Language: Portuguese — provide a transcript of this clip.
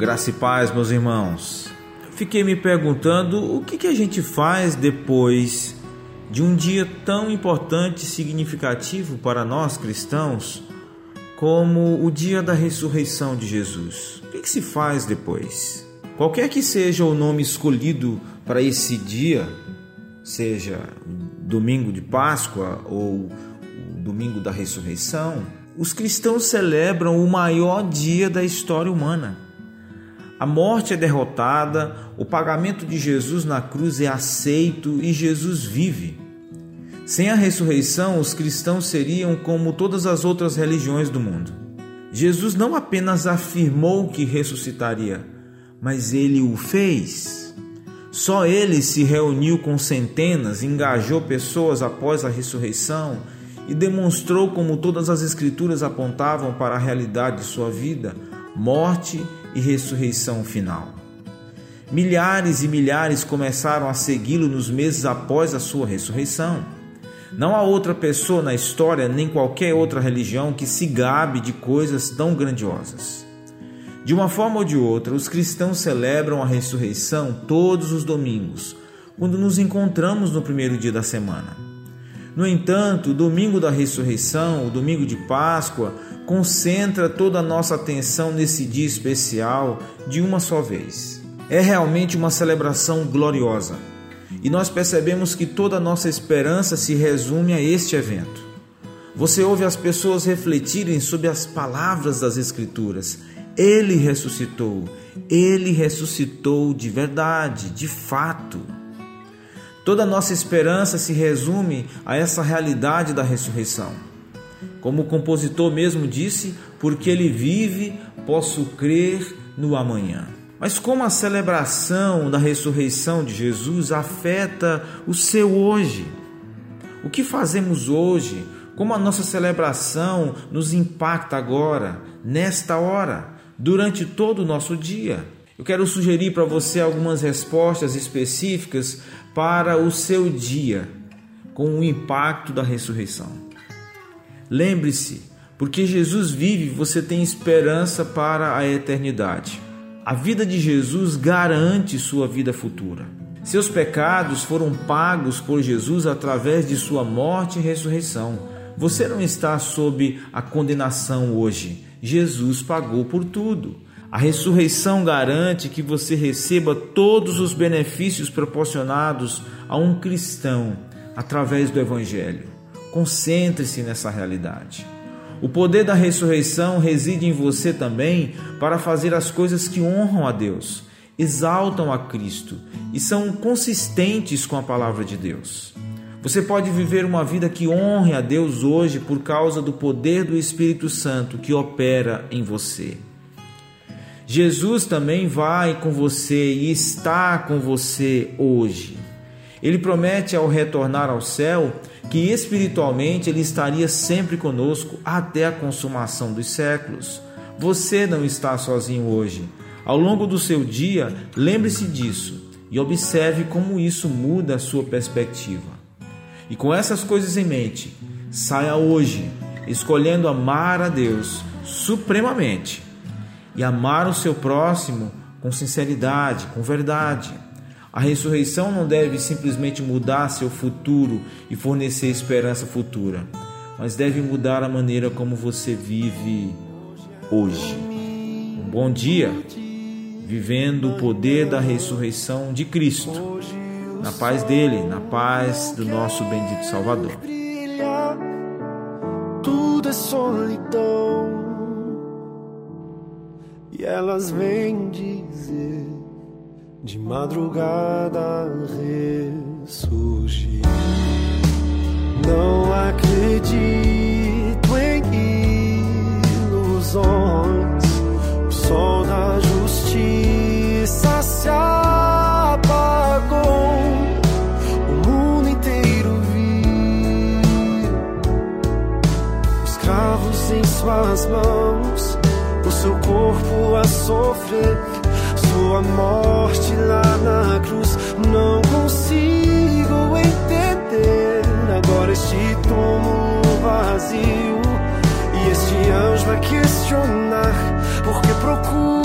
Graça e paz, meus irmãos. Fiquei me perguntando o que, que a gente faz depois de um dia tão importante e significativo para nós cristãos como o dia da ressurreição de Jesus. O que, que se faz depois? Qualquer que seja o nome escolhido para esse dia, seja domingo de Páscoa ou domingo da ressurreição, os cristãos celebram o maior dia da história humana a morte é derrotada, o pagamento de Jesus na cruz é aceito e Jesus vive. Sem a ressurreição, os cristãos seriam como todas as outras religiões do mundo. Jesus não apenas afirmou que ressuscitaria, mas ele o fez. Só ele se reuniu com centenas, engajou pessoas após a ressurreição e demonstrou como todas as Escrituras apontavam para a realidade de sua vida, morte e ressurreição final. Milhares e milhares começaram a segui-lo nos meses após a sua ressurreição. Não há outra pessoa na história, nem qualquer outra religião, que se gabe de coisas tão grandiosas. De uma forma ou de outra, os cristãos celebram a ressurreição todos os domingos, quando nos encontramos no primeiro dia da semana. No entanto, o domingo da ressurreição, o domingo de Páscoa, concentra toda a nossa atenção nesse dia especial de uma só vez. É realmente uma celebração gloriosa e nós percebemos que toda a nossa esperança se resume a este evento. Você ouve as pessoas refletirem sobre as palavras das Escrituras. Ele ressuscitou, ele ressuscitou de verdade, de fato. Toda a nossa esperança se resume a essa realidade da ressurreição. Como o compositor mesmo disse, porque ele vive, posso crer no amanhã. Mas como a celebração da ressurreição de Jesus afeta o seu hoje? O que fazemos hoje? Como a nossa celebração nos impacta agora, nesta hora, durante todo o nosso dia? Eu quero sugerir para você algumas respostas específicas para o seu dia com o impacto da ressurreição. Lembre-se, porque Jesus vive, você tem esperança para a eternidade. A vida de Jesus garante sua vida futura. Seus pecados foram pagos por Jesus através de sua morte e ressurreição. Você não está sob a condenação hoje. Jesus pagou por tudo. A ressurreição garante que você receba todos os benefícios proporcionados a um cristão através do Evangelho. Concentre-se nessa realidade. O poder da ressurreição reside em você também para fazer as coisas que honram a Deus, exaltam a Cristo e são consistentes com a palavra de Deus. Você pode viver uma vida que honre a Deus hoje por causa do poder do Espírito Santo que opera em você. Jesus também vai com você e está com você hoje. Ele promete ao retornar ao céu que espiritualmente Ele estaria sempre conosco até a consumação dos séculos. Você não está sozinho hoje. Ao longo do seu dia, lembre-se disso e observe como isso muda a sua perspectiva. E com essas coisas em mente, saia hoje escolhendo amar a Deus supremamente e amar o seu próximo com sinceridade, com verdade. A ressurreição não deve simplesmente mudar seu futuro e fornecer esperança futura, mas deve mudar a maneira como você vive hoje. Um bom dia, vivendo o poder da ressurreição de Cristo, na paz dele, na paz do nosso bendito Salvador. Tudo é solidão e elas vêm dizer de madrugada ressurgir. Não acredito em ilusões, o sol da justiça se apagou. O mundo inteiro viu escravos em suas mãos, o seu corpo a sofrer sua morte lá na cruz. Não consigo entender agora este túmulo vazio. E este anjo vai questionar porque procura